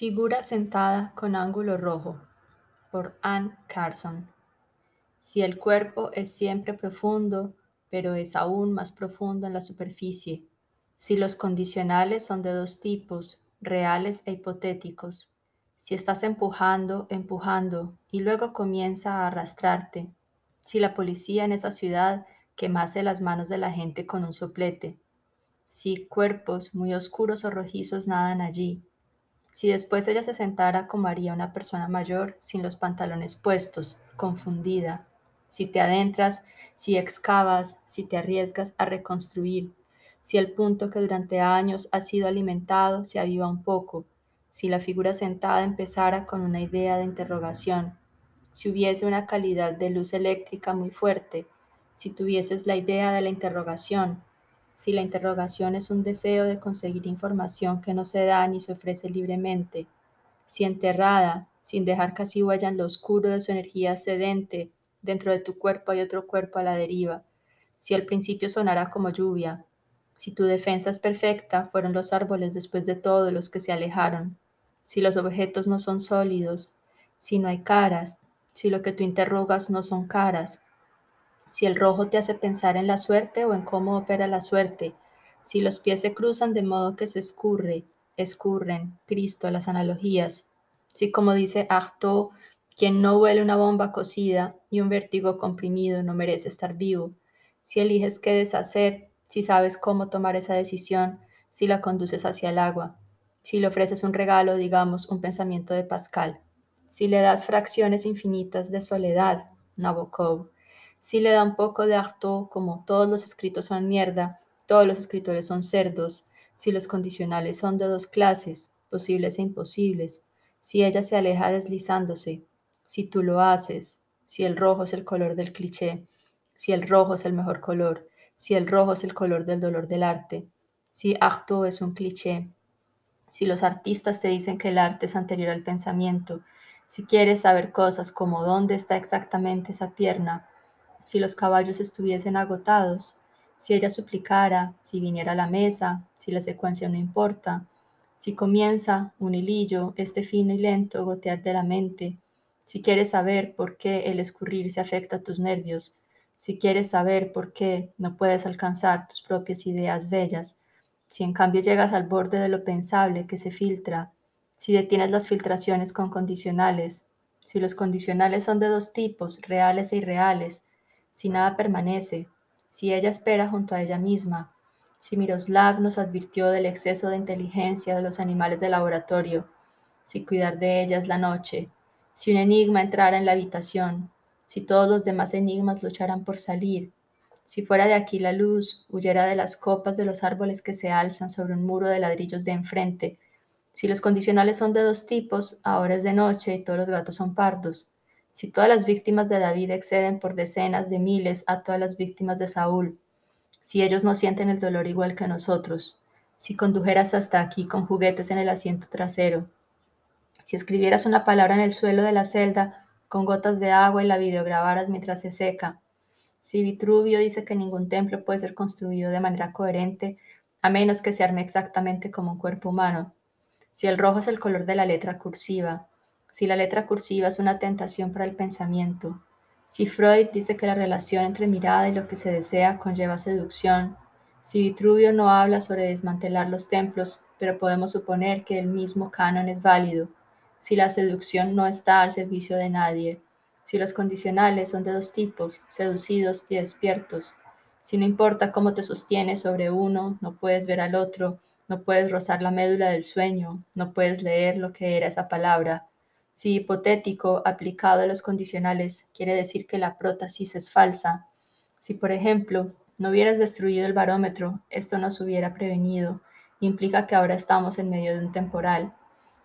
Figura sentada con ángulo rojo por Anne Carson. Si el cuerpo es siempre profundo, pero es aún más profundo en la superficie, si los condicionales son de dos tipos, reales e hipotéticos, si estás empujando, empujando y luego comienza a arrastrarte, si la policía en esa ciudad quemase las manos de la gente con un soplete, si cuerpos muy oscuros o rojizos nadan allí, si después ella se sentara como haría una persona mayor, sin los pantalones puestos, confundida, si te adentras, si excavas, si te arriesgas a reconstruir, si el punto que durante años ha sido alimentado se aviva un poco, si la figura sentada empezara con una idea de interrogación, si hubiese una calidad de luz eléctrica muy fuerte, si tuvieses la idea de la interrogación, si la interrogación es un deseo de conseguir información que no se da ni se ofrece libremente, si enterrada, sin dejar casi huella en lo oscuro de su energía sedente, dentro de tu cuerpo hay otro cuerpo a la deriva, si al principio sonará como lluvia, si tu defensa es perfecta, fueron los árboles después de todo los que se alejaron, si los objetos no son sólidos, si no hay caras, si lo que tú interrogas no son caras, si el rojo te hace pensar en la suerte o en cómo opera la suerte, si los pies se cruzan de modo que se escurre, escurren, Cristo, las analogías, si como dice Artaud, quien no huele una bomba cocida y un vértigo comprimido no merece estar vivo, si eliges qué deshacer, si sabes cómo tomar esa decisión, si la conduces hacia el agua, si le ofreces un regalo, digamos, un pensamiento de Pascal, si le das fracciones infinitas de soledad, Nabokov, si le da un poco de harto, como todos los escritos son mierda, todos los escritores son cerdos, si los condicionales son de dos clases, posibles e imposibles, si ella se aleja deslizándose, si tú lo haces, si el rojo es el color del cliché, si el rojo es el mejor color, si el rojo es el color del dolor del arte, si Artaud es un cliché, si los artistas te dicen que el arte es anterior al pensamiento, si quieres saber cosas como dónde está exactamente esa pierna, si los caballos estuviesen agotados, si ella suplicara, si viniera a la mesa, si la secuencia no importa, si comienza un hilillo, este fino y lento gotear de la mente, si quieres saber por qué el escurrirse afecta a tus nervios, si quieres saber por qué no puedes alcanzar tus propias ideas bellas, si en cambio llegas al borde de lo pensable que se filtra, si detienes las filtraciones con condicionales, si los condicionales son de dos tipos, reales e irreales, si nada permanece, si ella espera junto a ella misma, si Miroslav nos advirtió del exceso de inteligencia de los animales de laboratorio, si cuidar de ella la noche, si un enigma entrara en la habitación, si todos los demás enigmas lucharan por salir, si fuera de aquí la luz, huyera de las copas de los árboles que se alzan sobre un muro de ladrillos de enfrente, si los condicionales son de dos tipos, ahora es de noche y todos los gatos son pardos, si todas las víctimas de David exceden por decenas de miles a todas las víctimas de Saúl, si ellos no sienten el dolor igual que nosotros, si condujeras hasta aquí con juguetes en el asiento trasero, si escribieras una palabra en el suelo de la celda con gotas de agua y la videograbaras mientras se seca, si Vitruvio dice que ningún templo puede ser construido de manera coherente a menos que se arme exactamente como un cuerpo humano, si el rojo es el color de la letra cursiva, si la letra cursiva es una tentación para el pensamiento, si Freud dice que la relación entre mirada y lo que se desea conlleva seducción, si Vitruvio no habla sobre desmantelar los templos, pero podemos suponer que el mismo canon es válido, si la seducción no está al servicio de nadie, si los condicionales son de dos tipos, seducidos y despiertos, si no importa cómo te sostienes sobre uno, no puedes ver al otro, no puedes rozar la médula del sueño, no puedes leer lo que era esa palabra, si hipotético aplicado a los condicionales quiere decir que la prótesis es falsa. Si, por ejemplo, no hubieras destruido el barómetro, esto nos hubiera prevenido. Implica que ahora estamos en medio de un temporal.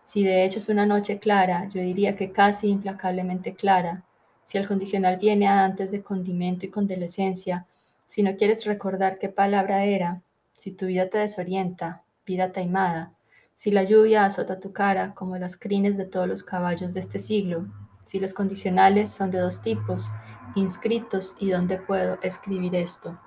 Si de hecho es una noche clara, yo diría que casi implacablemente clara. Si el condicional viene antes de condimento y condolescencia, si no quieres recordar qué palabra era, si tu vida te desorienta, vida taimada, si la lluvia azota tu cara como las crines de todos los caballos de este siglo, si los condicionales son de dos tipos, inscritos y dónde puedo escribir esto.